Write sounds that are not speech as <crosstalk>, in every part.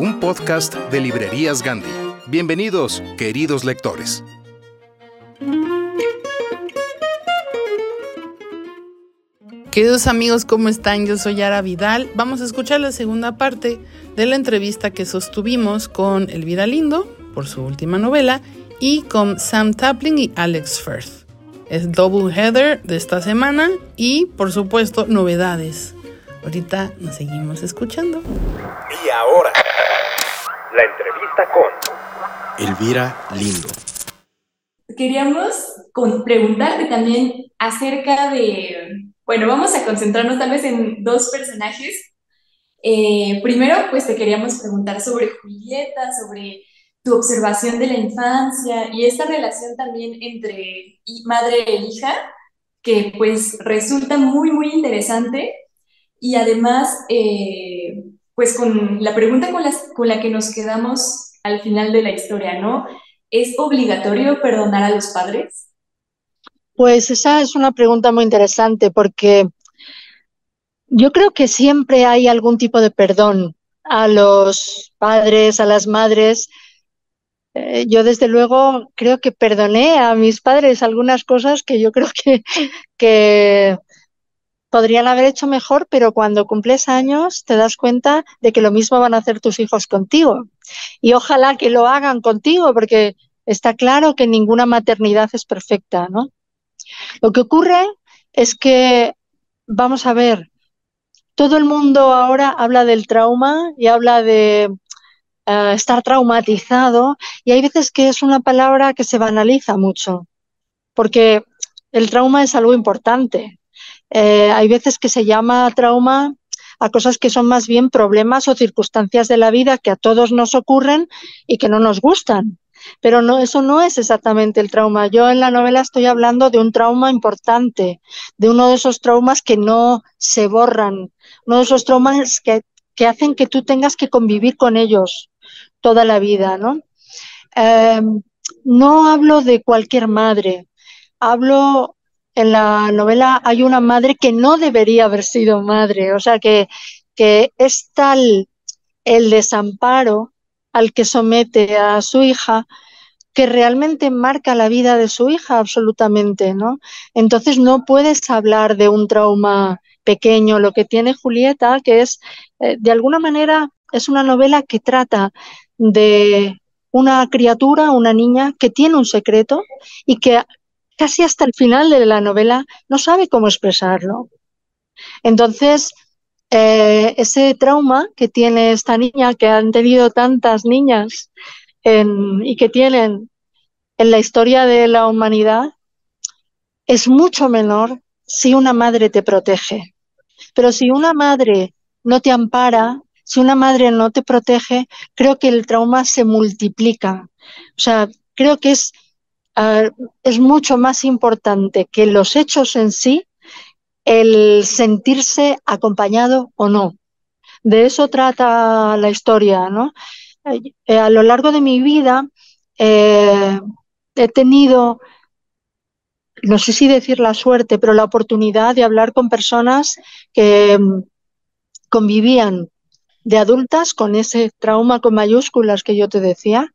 un podcast de Librerías Gandhi. Bienvenidos, queridos lectores. Queridos amigos, ¿cómo están? Yo soy Yara Vidal. Vamos a escuchar la segunda parte de la entrevista que sostuvimos con Elvira Lindo por su última novela y con Sam Taplin y Alex Firth. Es double header de esta semana y, por supuesto, novedades. Ahorita nos seguimos escuchando. Y ahora, la entrevista con Elvira Lindo. Queríamos con- preguntarte también acerca de, bueno, vamos a concentrarnos tal vez en dos personajes. Eh, primero, pues te queríamos preguntar sobre Julieta, sobre tu observación de la infancia y esta relación también entre madre e hija, que pues resulta muy, muy interesante. Y además, eh, pues con la pregunta con, con la que nos quedamos al final de la historia, ¿no? ¿Es obligatorio perdonar a los padres? Pues esa es una pregunta muy interesante porque yo creo que siempre hay algún tipo de perdón a los padres, a las madres. Eh, yo desde luego creo que perdoné a mis padres algunas cosas que yo creo que, que podrían haber hecho mejor, pero cuando cumples años te das cuenta de que lo mismo van a hacer tus hijos contigo. Y ojalá que lo hagan contigo, porque está claro que ninguna maternidad es perfecta, ¿no? Lo que ocurre es que, vamos a ver, todo el mundo ahora habla del trauma y habla de eh, estar traumatizado y hay veces que es una palabra que se banaliza mucho, porque el trauma es algo importante. Eh, hay veces que se llama trauma a cosas que son más bien problemas o circunstancias de la vida que a todos nos ocurren y que no nos gustan. Pero no, eso no es exactamente el trauma. Yo en la novela estoy hablando de un trauma importante, de uno de esos traumas que no se borran, uno de esos traumas que, hacen que tú tengas que convivir con ellos toda la vida, ¿no? Eh, no hablo de cualquier madre, hablo en la novela hay una madre que no debería haber sido madre, o sea que, que es tal el desamparo al que somete a su hija que realmente marca la vida de su hija absolutamente, ¿no? Entonces no puedes hablar de un trauma pequeño, lo que tiene Julieta, que es, eh, de alguna manera, es una novela que trata de una criatura, una niña que tiene un secreto y que casi hasta el final de la novela no sabe cómo expresarlo. Entonces, eh, ese trauma que tiene esta niña, que han tenido tantas niñas en, y que tienen en la historia de la humanidad, es mucho menor si una madre te protege. Pero si una madre no te ampara, si una madre no te protege, creo que el trauma se multiplica. O sea, creo que es, uh, es mucho más importante que los hechos en sí el sentirse acompañado o no. de eso trata la historia, ¿no? Eh, a lo largo de mi vida eh, he tenido, no sé si decir la suerte, pero la oportunidad de hablar con personas que mm, convivían de adultas con ese trauma con mayúsculas que yo te decía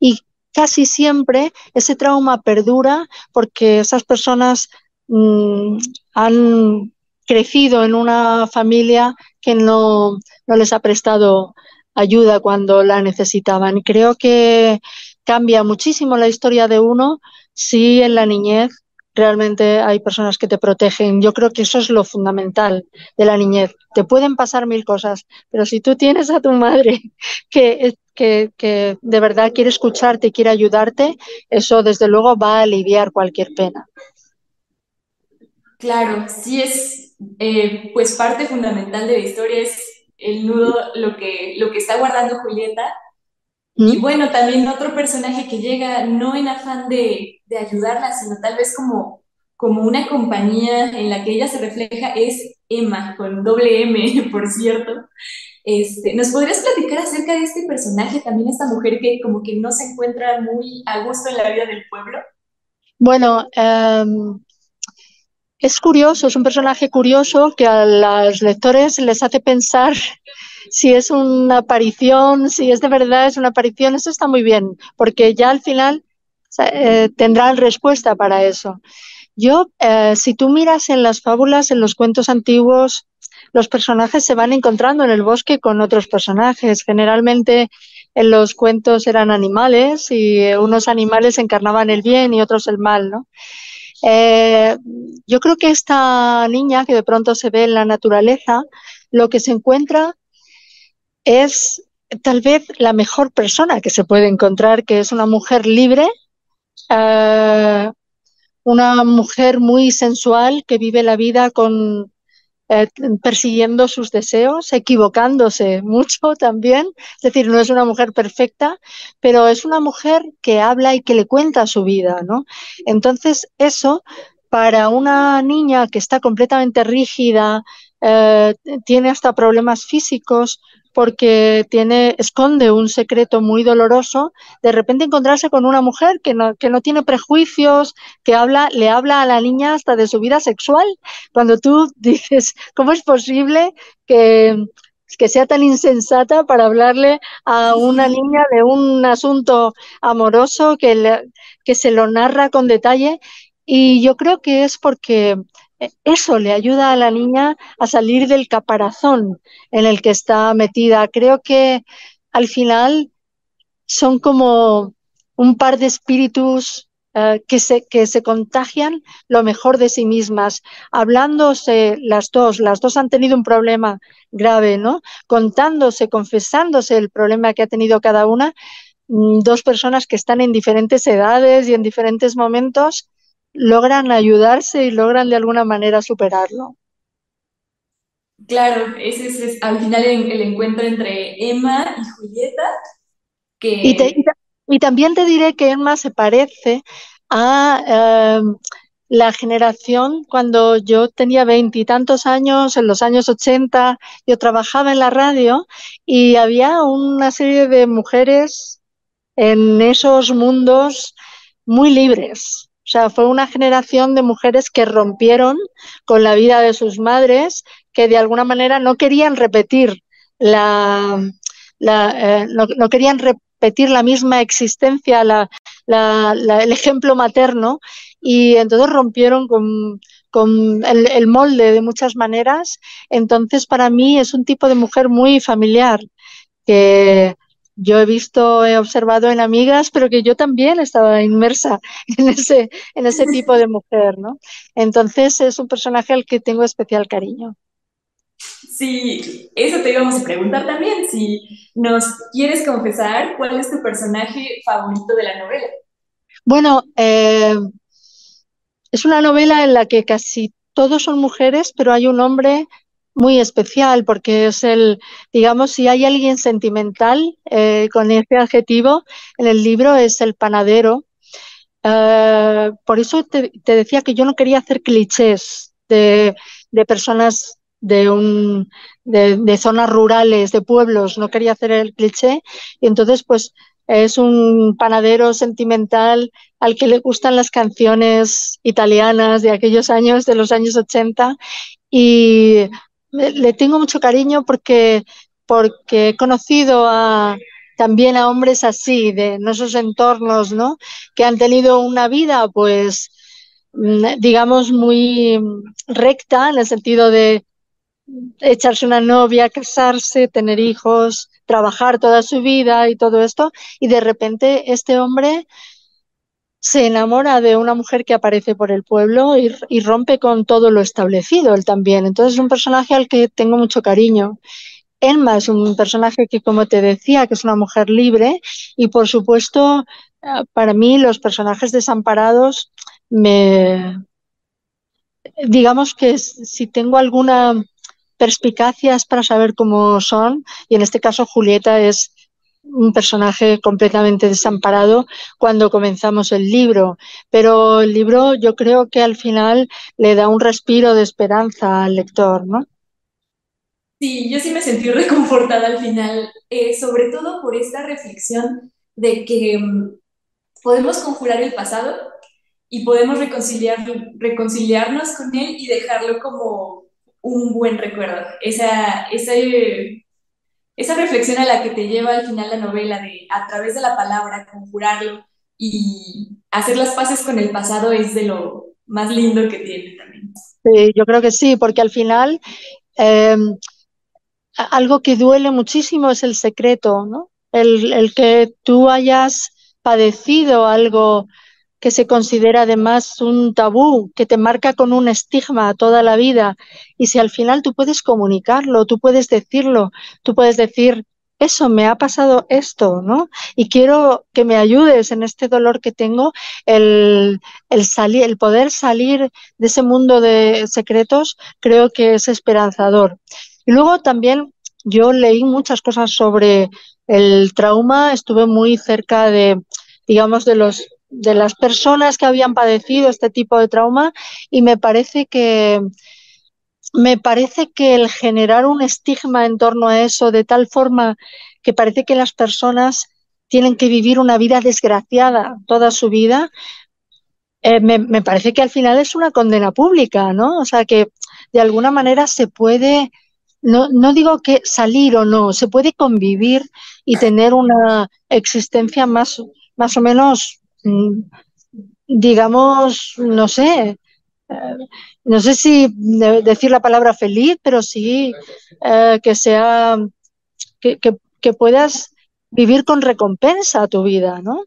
y casi siempre ese trauma perdura porque esas personas mm, han crecido en una familia que no, no les ha prestado ayuda cuando la necesitaban. Creo que cambia muchísimo la historia de uno si en la niñez realmente hay personas que te protegen. Yo creo que eso es lo fundamental de la niñez. Te pueden pasar mil cosas, pero si tú tienes a tu madre <laughs> que, que, que de verdad quiere escucharte y quiere ayudarte, eso desde luego va a aliviar cualquier pena. Claro, sí es eh, pues parte fundamental de la historia, es el nudo, lo que, lo que está guardando Julieta. Y bueno, también otro personaje que llega no en afán de, de, ayudarla, sino tal vez como, como una compañía en la que ella se refleja es Emma, con doble M, <laughs> por cierto. Este, ¿Nos podrías platicar acerca de este personaje, también esta mujer que como que no se encuentra muy a gusto en la vida del pueblo? Bueno, um, es curioso, es un personaje curioso que a los lectores les hace pensar <laughs> si es una aparición, si es de verdad es una aparición. Eso está muy bien, porque ya al final eh, tendrán respuesta para eso. Yo, eh, si tú miras en las fábulas, en los cuentos antiguos, los personajes se van encontrando en el bosque con otros personajes. Generalmente en los cuentos eran animales y unos animales encarnaban el bien y otros el mal, ¿no? Eh, yo creo que esta niña que de pronto se ve en la naturaleza, lo que se encuentra es tal vez la mejor persona que se puede encontrar, que es una mujer libre, eh, una mujer muy sensual que vive la vida con eh, persiguiendo sus deseos, equivocándose mucho <laughs> también. Es decir, no es una mujer perfecta, pero es una mujer que habla y que le cuenta su vida, ¿no? Entonces, eso para una niña que está completamente rígida, eh, tiene hasta problemas físicos, porque tiene, esconde un secreto muy doloroso, de repente encontrarse con una mujer que no, que no tiene prejuicios, que habla, le habla a la niña hasta de su vida sexual. Cuando tú <laughs> dices, ¿cómo es posible que, que sea tan insensata para hablarle a una niña de un asunto amoroso que, que se lo narra con detalle? Y yo creo que es porque eso le ayuda a la niña a salir del caparazón en el que está metida. Creo que al final son como un par de espíritus uh, que, se, que se contagian lo mejor de sí mismas, hablándose las dos, las dos han tenido un problema grave, ¿no? Contándose, confesándose el problema que ha tenido cada una, mm, dos personas que están en diferentes edades y en diferentes momentos logran ayudarse y logran de alguna manera superarlo. Claro, ese es, al final el, encuentro entre Emma y Julieta. Que... Y, también te diré que Emma se parece a em, la generación cuando yo tenía veintitantos años, en los años 80, yo trabajaba en la radio y había una serie de mujeres en esos mundos muy libres, o sea, fue una generación de mujeres que rompieron con la vida de sus madres, que de alguna manera no querían repetir la, eh, no, querían repetir la misma existencia, el ejemplo materno, y entonces rompieron con, con el, el, molde de muchas maneras. Entonces, para mí es un tipo de mujer muy familiar, que yo he visto, he observado en amigas, pero que yo también estaba inmersa <laughs> en ese, en ese tipo de mujer, ¿no? Entonces es un personaje al que tengo especial cariño. Sí, eso te íbamos a preguntar también, si nos quieres confesar cuál es tu personaje favorito de la novela. Bueno, eh, es una novela en la que casi todos son mujeres, pero hay un hombre muy especial porque es el, digamos, si hay alguien sentimental eh, con ese adjetivo en el libro es el panadero. Uh, por eso te, te, decía que yo no quería hacer clichés de, de personas de, un, de, zonas rurales, de pueblos, no quería hacer el cliché, y entonces pues es un panadero sentimental al que le gustan las canciones italianas de aquellos años, de los años 80, y le tengo mucho cariño porque, porque he conocido a, también a hombres así, de esos entornos, ¿no? Que han tenido una vida, pues, mm, digamos, muy recta en el sentido de echarse una novia, casarse, tener hijos, trabajar toda su vida y todo esto, y de repente este hombre se enamora de una mujer que aparece por el pueblo y, rompe con todo lo establecido él también. Entonces es un personaje al que tengo mucho cariño. Elma es un personaje que, como te decía, que es una mujer libre y, por supuesto, eh, para mí los personajes desamparados me... Digamos que si tengo alguna perspicacia es para saber cómo son y en este caso Julieta es un personaje completamente desamparado cuando comenzamos el libro, pero el libro yo creo que al final le da un respiro de esperanza al lector, ¿no? Sí, yo sí me sentí reconfortada al final, eh, sobre todo por esta reflexión de que mm, podemos conjurar el pasado y podemos reconciliar, reconciliarnos con él y dejarlo como un buen recuerdo. Esa, esa esa reflexión a la que te lleva al final la novela de a través de la palabra conjurarlo y hacer las paces con el pasado es de lo más lindo que tiene también. Sí, yo creo que sí, porque al final em, algo que duele muchísimo es el secreto, ¿no? El, el que tú hayas padecido algo que se considera además un tabú, que te marca con un estigma toda la vida. Y si al final tú puedes comunicarlo, tú puedes decirlo, tú puedes decir, eso, me ha pasado esto, ¿no? Y quiero que me ayudes en este dolor que tengo, el, el, el poder salir de ese mundo de secretos, creo que es esperanzador. Y luego también yo leí muchas cosas sobre el trauma, estuve muy cerca de, digamos, de los de las personas que habían padecido este tipo de trauma y me parece que me parece que el generar un estigma en torno a eso de tal forma que parece que las personas tienen que vivir una vida desgraciada toda su vida, eh, me, me, parece que al final es una condena pública, ¿no? O sea que de alguna manera se puede, no, no digo que salir o no, se puede convivir y tener una existencia más, más o menos digamos, no sé, eh, no sé si decir la palabra feliz, pero sí eh, que sea, que, que, puedas vivir con recompensa tu vida, ¿no?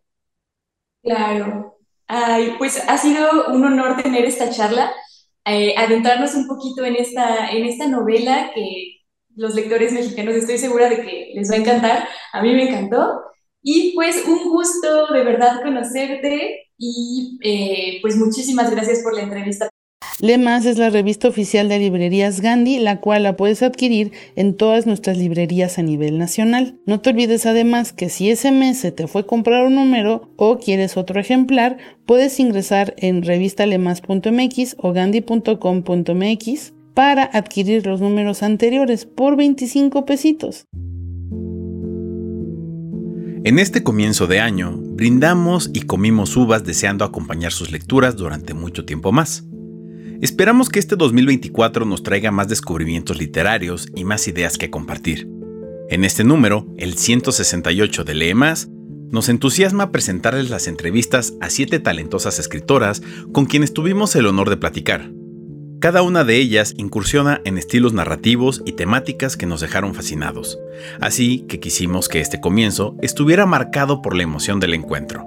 Claro. Ay, pues ha sido un honor tener esta charla, eh, adentrarnos un poquito en esta, en esta novela que los lectores mexicanos estoy segura de que les va a encantar. A mí me encantó. Y pues un gusto de verdad conocerte y eh, pues muchísimas gracias por la entrevista. Lemas es la revista oficial de librerías Gandhi, la cual la puedes adquirir en todas nuestras librerías a nivel nacional. No te olvides además que si ese mes se te fue comprar un número o quieres otro ejemplar, puedes ingresar en revistalemas.mx o gandhi.com.mx para adquirir los números anteriores por 25 pesitos. En este comienzo de año, brindamos y comimos uvas deseando acompañar sus lecturas durante mucho tiempo más. Esperamos que este 2024 nos traiga más descubrimientos literarios y más ideas que compartir. En este número, el 168 de Lee Más, nos entusiasma presentarles las entrevistas a siete talentosas escritoras con quienes tuvimos el honor de platicar. Cada una de ellas incursiona en estilos narrativos y temáticas que nos dejaron fascinados, así que quisimos que este comienzo estuviera marcado por la emoción del encuentro.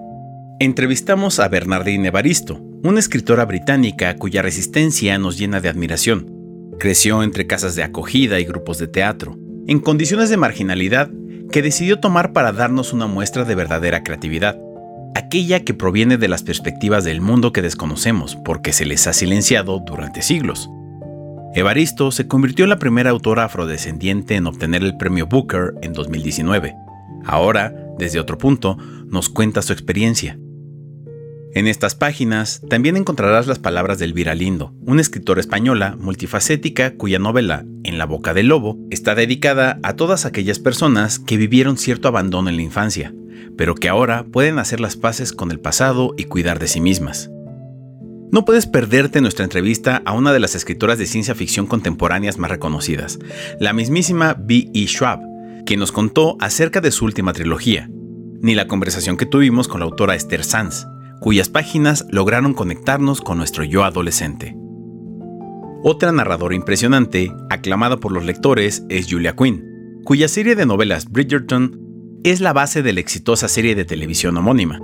Entrevistamos a Bernardine Evaristo, una escritora británica cuya resistencia nos llena de admiración. Creció entre casas de acogida y grupos de teatro, en condiciones de marginalidad que decidió tomar para darnos una muestra de verdadera creatividad aquella que proviene de las perspectivas del mundo que desconocemos porque se les ha silenciado durante siglos. Evaristo se convirtió en la primera autora afrodescendiente en obtener el premio Booker en 2019. Ahora, desde otro punto, nos cuenta su experiencia. En estas páginas también encontrarás las palabras de Elvira Lindo, una escritora española multifacética cuya novela En la boca del lobo está dedicada a todas aquellas personas que vivieron cierto abandono en la infancia, pero que ahora pueden hacer las paces con el pasado y cuidar de sí mismas. No puedes perderte nuestra entrevista a una de las escritoras de ciencia ficción contemporáneas más reconocidas, la mismísima B. E. Schwab, quien nos contó acerca de su última trilogía, ni la conversación que tuvimos con la autora Esther Sanz, cuyas páginas lograron conectarnos con nuestro yo adolescente. Otra narradora impresionante, aclamada por los lectores, es Julia Quinn, cuya serie de novelas Bridgerton es la base de la exitosa serie de televisión homónima.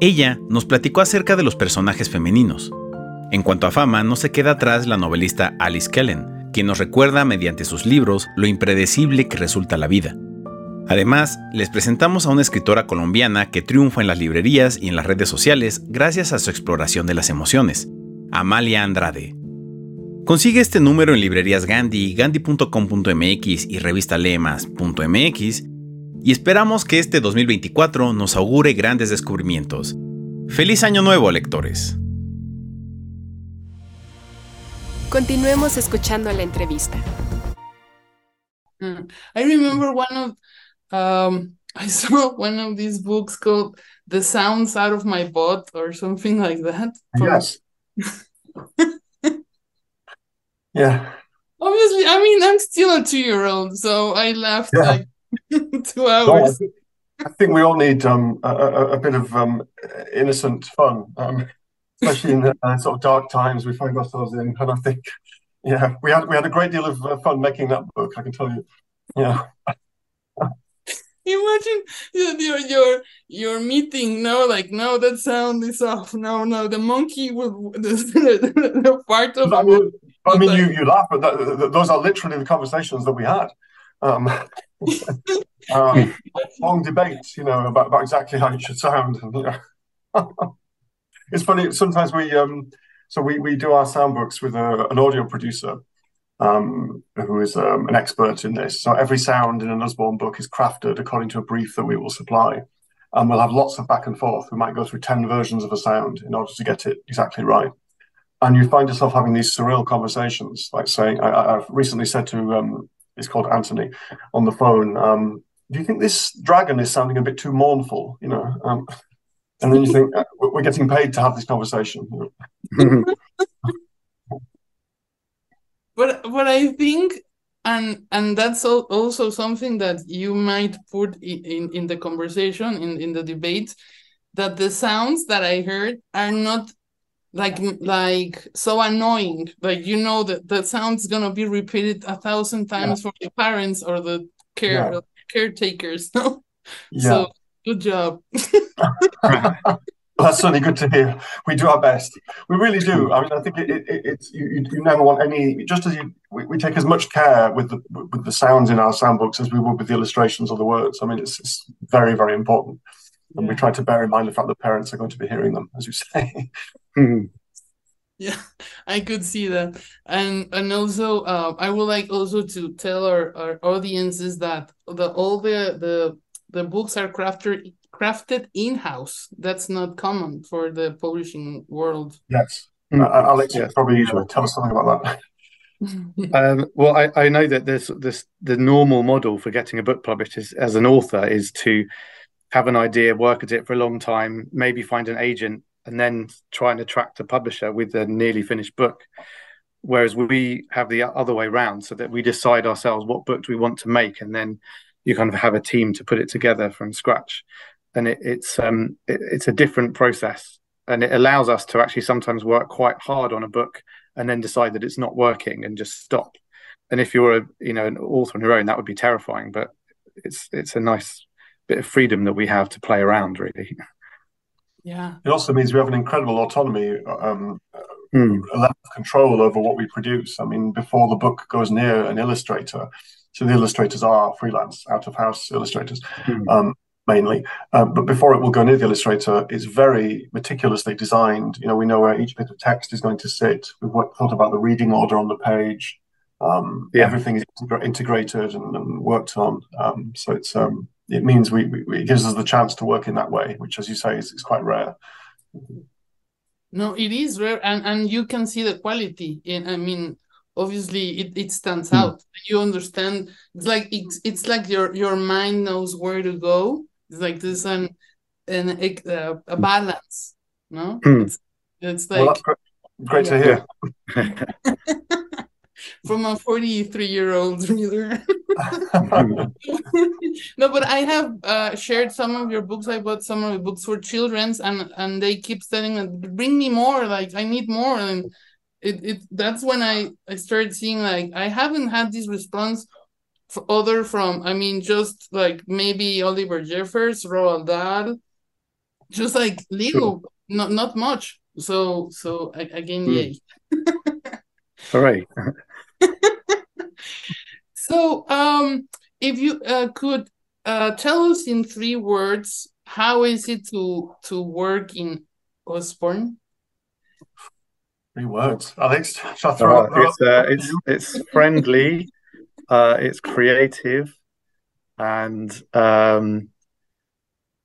Ella nos platicó acerca de los personajes femeninos. En cuanto a fama, no se queda atrás la novelista Alice Kellen, quien nos recuerda mediante sus libros lo impredecible que resulta la vida. Además, les presentamos a una escritora colombiana que triunfa en las librerías y en las redes sociales gracias a su exploración de las emociones, Amalia Andrade. Consigue este número en librerías Gandhi, gandhi.com.mx y revistalemas.mx y esperamos que este 2024 nos augure grandes descubrimientos. ¡Feliz Año Nuevo, lectores! Continuemos escuchando la entrevista. Mm, I remember one of um, I <laughs> saw one of these books called "The Sounds Out of My Butt" or something like that. Yes. <laughs> yeah. Obviously, I mean, I'm still a two-year-old, so I laughed yeah. like <laughs> two hours. No, I, think, we all need um, a, a, bit of um, innocent fun, um, especially in uh, sort of dark times we find ourselves in. And I think, yeah, we had we had a great deal of uh, fun making that book. I can tell you. Yeah. Imagine your your your meeting. No, like no, that sound is off. No, no, the monkey will <laughs> the, the, the part of. I mean, I mean, you you laugh, but that, those are literally the conversations that we had. Um, <laughs> um, long debates, you know, about, about exactly how it should sound. And, you know. it's funny. Sometimes we um, so we we do our sound books with a, an audio producer um, who is um, an expert in this. So every sound in an Usborne book is crafted according to a brief that we will supply. And we'll have lots of back and forth. We might go through 10 versions of a sound in order to get it exactly right. And you find yourself having these surreal conversations, like saying, I, have recently said to, um, it's called Anthony, on the phone, um, do you think this dragon is sounding a bit too mournful? You know, um, and then you think, uh, we're getting paid to have this conversation. <laughs> <laughs> but but I think and and that's also something that you might put in in the conversation in in the debate that the sounds that I heard are not like like so annoying like you know that the sound's gonna be repeated a thousand times yeah. for the parents or the care yeah. caretakers <laughs> no yeah. so good job <laughs> <laughs> that's certainly good to hear. We do our best. We really do. I mean, I think it, it, it's you, you never want any. Just as you, we, we, take as much care with the with the sounds in our sound books as we would with the illustrations or the words. I mean, it's, it's very very important, and yeah. we try to bear in mind the fact that parents are going to be hearing them, as you say. <laughs> yeah i could see that and and also uh, i would like also to tell our, our audiences that the all the the the books are crafted crafted in-house. That's not common for the publishing world. Yes. Uh, Alex, yeah, probably usual. Tell us something about that. <laughs> um, well, I, I know that this this the normal model for getting a book published is, as an author is to have an idea, work at it for a long time, maybe find an agent, and then try and attract a publisher with a nearly finished book. Whereas we have the other way around, so that we decide ourselves what book do we want to make, and then you kind of have a team to put it together from scratch and it, it's um, it, it's a different process, and it allows us to actually sometimes work quite hard on a book and then decide that it's not working and just stop. And if you're a you know an author on your own, that would be terrifying. But it's it's a nice bit of freedom that we have to play around, really. Yeah. It also means we have an incredible autonomy, um, mm. a level of control over what we produce. I mean, before the book goes near an illustrator, so the illustrators are freelance, out of house illustrators. Mm. Um, mainly. Um, but before it will go near the illustrator, it's very meticulously designed. You know, we know where each bit of text is going to sit. We've thought about the reading order on the page. Um, yeah. Everything is integrated and, and worked on. Um, so it's um, it means we, we, it gives us the chance to work in that way, which, as you say, is, is quite rare. No, it is rare, and and you can see the quality. And I mean, obviously, it, it stands mm. out. You understand. It's like it's it's like your your mind knows where to go. It's like there's an an a, a balance. No, mm. it's, it's like well, great, great yeah. to hear. <laughs> from a 43 year old reader. <laughs> no, but I have uh, shared some of your books. I bought some of the books for children's, and and they keep saying, "Bring me more! Like I need more." And it, it that's when I I started seeing like I haven't had this response other from I mean just like maybe Oliver Jeffers, Roald Dahl, just like little, sure. not not much. So so again, mm. yay. All right. <laughs> so, um, if you uh, could uh, tell us in three words, how is it to to work in Usborne? Three words, Alex. Shall I throw it's, uh, it's it's friendly, uh, it's creative, and um,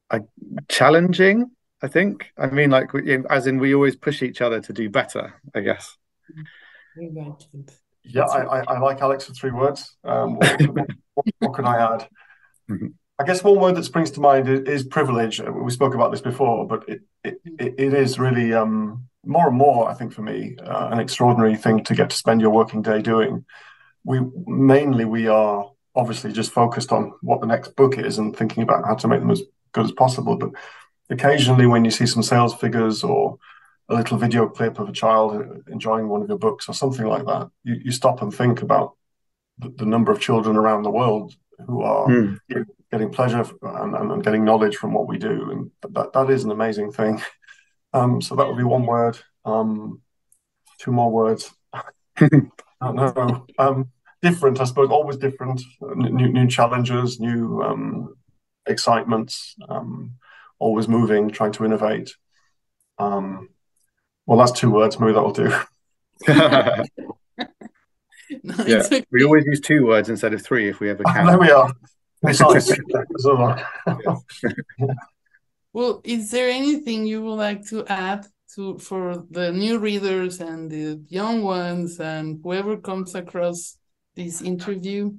I, challenging. I think. I mean, like, as in, we always push each other to do better. I guess. Yeah, I, I, I, like Alex for three words. Um, what, what, what, can I add? Mm-hmm. I guess one word that springs to mind is, is privilege. Uh, we spoke about this before, but it it, it is really um, more and more, I think, for me, uh, an extraordinary thing to get to spend your working day doing. We mainly we are obviously just focused on what the next book is and thinking about how to make them as good as possible. But occasionally, when you see some sales figures or a little video clip of a child enjoying one of your books or something like that, you, you stop and think about the, the number of children around the world who are mm. getting pleasure and, and, and, getting knowledge from what we do. And that, that is an amazing thing. <laughs> Um, so that would be one word. Um, two more words. <laughs> I don't know. Um, different, I suppose, always different. New, new challenges, new um, excitements, um, always moving, trying to innovate. Um, well, that's two words. Maybe that'll do. no, <laughs> yeah, okay. we always use two words instead of three if we ever <laughs> can. there we are. <laughs> well, is there anything you would like to add to for the new readers and the young ones and whoever comes across this interview?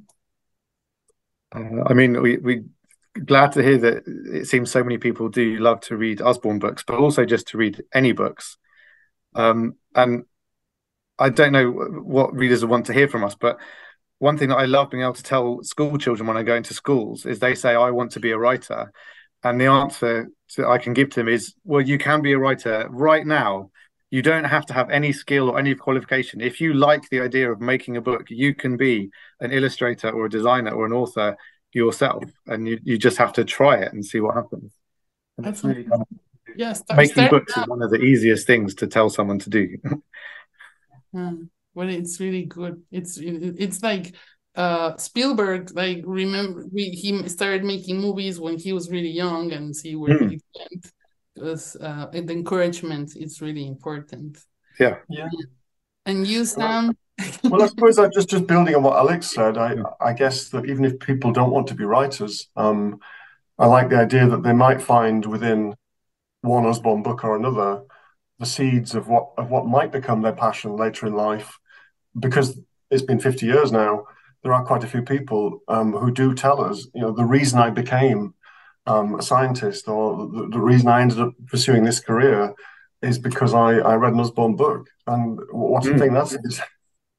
Uh, I mean, we we glad to hear that it seems so many people do love to read Osborne books, but also just to read any books. Um, and I don't know what readers want to hear from us, but one thing that I love being able to tell school children when I go into schools is they say, I want to be a writer. And the answer I can give to them is, well, you can be a writer right now. You don't have to have any skill or any qualification. If you like the idea of making a book, you can be an illustrator or a designer or an author yourself. And you, you just have to try it and see what happens. And That's really yes making books is one of the easiest things to tell someone to do <laughs> mm. well it's really good it's it's like uh spielberg like remember we, he started making movies when he was really young and see where mm. he went because uh the encouragement is really important. Yeah. Yeah. And you sam well, I suppose I'm just just building on what Alex said. I I guess that even if people don't want to be writers, um, I like the idea that they might find within one Osborne book or another the seeds of what of what might become their passion later in life. Because it's been 50 years now there are quite a few people um, who do tell us you know the reason i became um, a scientist or the, the, reason i ended up pursuing this career is because i, I read an Usborne book and what a mm. thing that is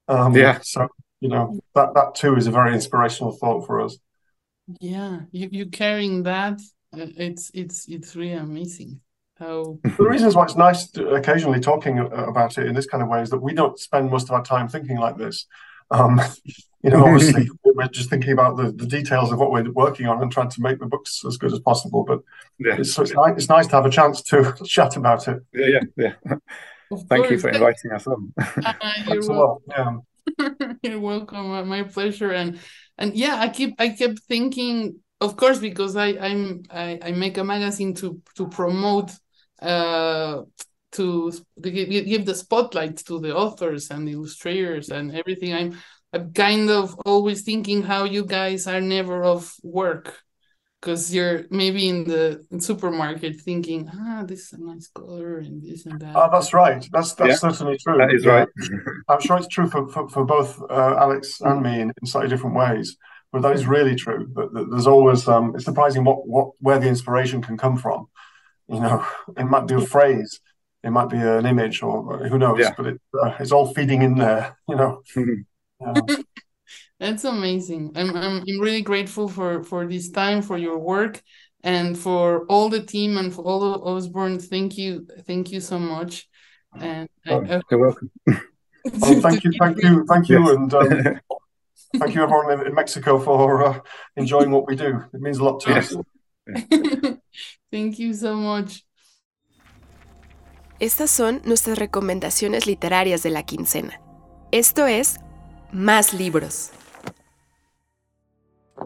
um, yeah so you know that that too is a very inspirational thought for us yeah you, you carrying that uh, it's it's it's really amazing how the reasons why it's nice to occasionally talking about it in this kind of way is that we don't spend most of our time thinking like this. Um, you know, obviously <laughs> we're just thinking about the, the details of what we're working on and trying to make the books as good as possible. But yeah. it's, it's, nice, it's nice to have a chance to <laughs> chat about it. Yeah, yeah, yeah. Thank course. you for inviting us on. Uh, <laughs> you're, welcome. Yeah. you're welcome. My pleasure. And and yeah, I keep I kept thinking, of course, because I I'm I, I make a magazine to to promote uh, to, give the spotlight to the authors and the illustrators and everything. I'm I'm kind of always thinking how you guys are never off work. because you're maybe in the supermarket thinking, ah, this is a nice color and this and that. Oh, that's right. That's that's Yeah, certainly true. that is Yeah. right. <laughs> I'm sure it's true for for, for both uh, Alex and me in, in slightly different ways. But that is really true. That, that there's always um, it's surprising what what where the inspiration can come from. You know, <laughs> it might be a phrase, it might be an image, or who knows. Yeah. But it, uh, it's all feeding in there. You know. Yeah. <laughs> That's amazing. I'm, I'm I'm really grateful for for this time, for your work, and for all the team and for all of Osborne. Thank you, thank you so much. And Oh, I you're welcome. <laughs> Oh, thank you, thank you, thank you, Yes. and um, <laughs> thank you everyone in, in Mexico for uh, enjoying what we do. It means a lot to Yes. us. thank you so much. Estas son nuestras recomendaciones literarias de la quincena. Esto es Más libros.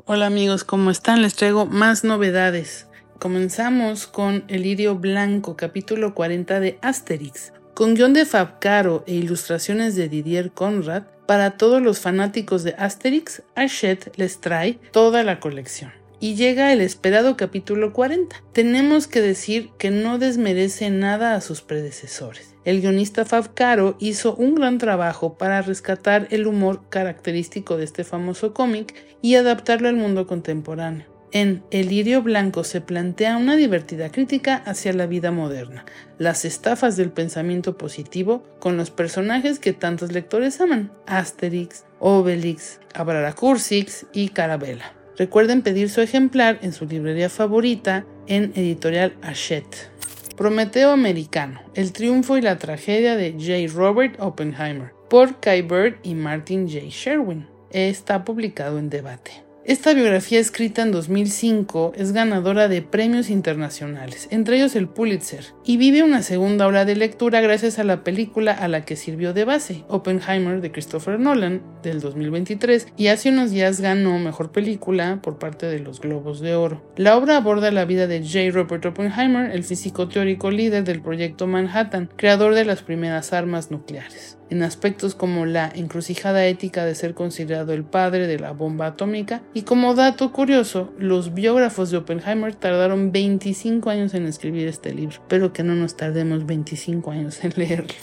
Hola amigos, ¿cómo están? Les traigo más novedades. Comenzamos con El lirio blanco, capítulo 40 de Asterix, con guion de Fab Caro e ilustraciones de Didier Conrad. Para todos los fanáticos de Asterix, Hachette les trae toda la colección. Y llega el esperado capítulo 40. Tenemos que decir que no desmerece nada a sus predecesores. El guionista Fab Caro hizo un gran trabajo para rescatar el humor característico de este famoso cómic y adaptarlo al mundo contemporáneo. En El lirio blanco se plantea una divertida crítica hacia la vida moderna, las estafas del pensamiento positivo con los personajes que tantos lectores aman, Asterix, Obelix, Abraracursix y Carabela. Recuerden pedir su ejemplar en su librería favorita en editorial Hachette. Prometeo Americano, el triunfo y la tragedia de J. Robert Oppenheimer, por Kai Bird y Martin J. Sherwin. Está publicado en debate. Esta biografía escrita en 2005 es ganadora de premios internacionales, entre ellos el Pulitzer, y vive una segunda ola de lectura gracias a la película a la que sirvió de base, Oppenheimer de Christopher Nolan, del 2023, y hace unos días ganó Mejor Película por parte de los Globos de Oro. La obra aborda la vida de J. Robert Oppenheimer, el físico teórico líder del proyecto Manhattan, creador de las primeras armas nucleares en aspectos como la encrucijada ética de ser considerado el padre de la bomba atómica y como dato curioso, los biógrafos de Oppenheimer tardaron 25 años en escribir este libro, pero que no nos tardemos 25 años en leerlo.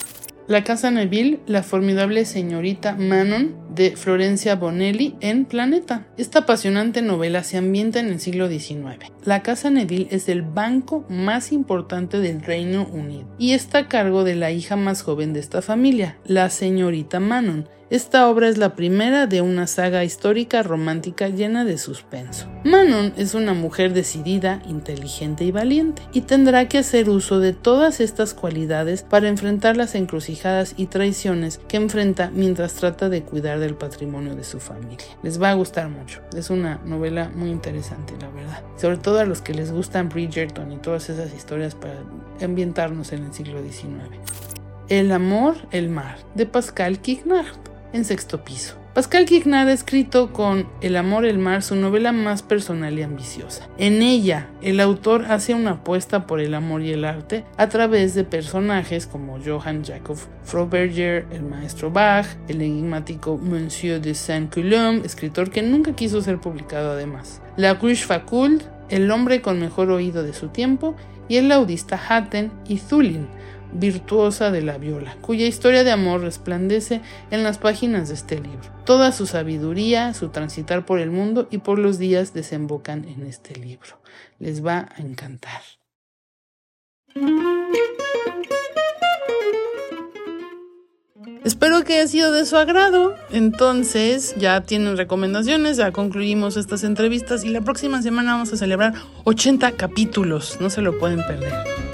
La Casa Neville, la formidable señorita Manon de Florencia Bonelli en Planeta. Esta apasionante novela se ambienta en el siglo XIX. La Casa Neville es el banco más importante del Reino Unido y está a cargo de la hija más joven de esta familia, la señorita Manon. Esta obra es la primera de una saga histórica romántica llena de suspenso. Manon es una mujer decidida, inteligente y valiente, y tendrá que hacer uso de todas estas cualidades para enfrentar las encrucijadas y traiciones que enfrenta mientras trata de cuidar del patrimonio de su familia. Les va a gustar mucho, es una novela muy interesante, la verdad. Sobre todo a los que les gustan Bridgerton y todas esas historias para ambientarnos en el siglo XIX. El amor, el mar, de Pascal Quignard en sexto piso. Pascal Quignard ha escrito con El amor, el mar su novela más personal y ambiciosa. En ella, el autor hace una apuesta por el amor y el arte a través de personajes como Johann Jacob Froberger, el maestro Bach, el enigmático Monsieur de Saint-Coulomb, escritor que nunca quiso ser publicado además, La Cruche Facult, el hombre con mejor oído de su tiempo, y el laudista Hatten y Zulin, virtuosa de la viola, cuya historia de amor resplandece en las páginas de este libro. Toda su sabiduría, su transitar por el mundo y por los días desembocan en este libro. Les va a encantar. Espero que haya sido de su agrado. Entonces, ya tienen recomendaciones, ya concluimos estas entrevistas y la próxima semana vamos a celebrar 80 capítulos. No se lo pueden perder.